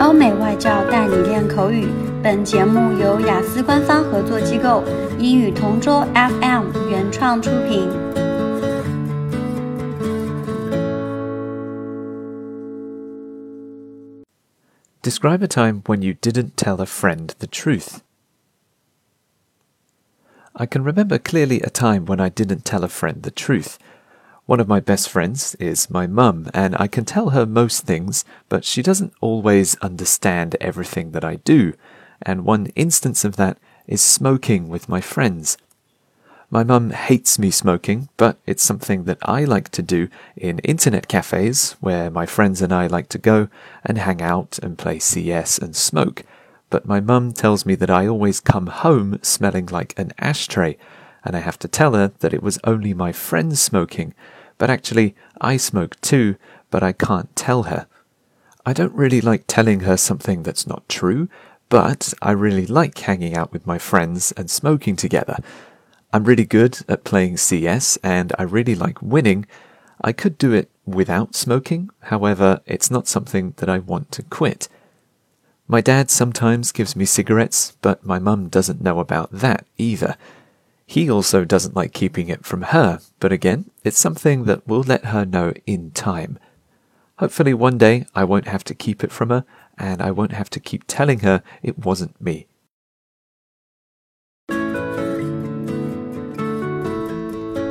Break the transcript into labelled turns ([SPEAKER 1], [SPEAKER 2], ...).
[SPEAKER 1] 欧美外教带你练口语。本节目由雅思官方合作机构英语同桌 FM 原创出品。
[SPEAKER 2] Describe a time when you didn't tell a friend the truth. I can remember clearly a time when I didn't tell a friend the truth. One of my best friends is my mum, and I can tell her most things, but she doesn't always understand everything that I do. And one instance of that is smoking with my friends. My mum hates me smoking, but it's something that I like to do in internet cafes where my friends and I like to go and hang out and play CS and smoke. But my mum tells me that I always come home smelling like an ashtray, and I have to tell her that it was only my friends smoking but actually, I smoke too, but I can't tell her. I don't really like telling her something that's not true, but I really like hanging out with my friends and smoking together. I'm really good at playing CS and I really like winning. I could do it without smoking, however, it's not something that I want to quit. My dad sometimes gives me cigarettes, but my mum doesn't know about that either. He also doesn't like keeping it from her, but again, it's something that we'll let her know in time. Hopefully, one day I won't have to keep it from her, and I won't have to keep telling her it wasn't me.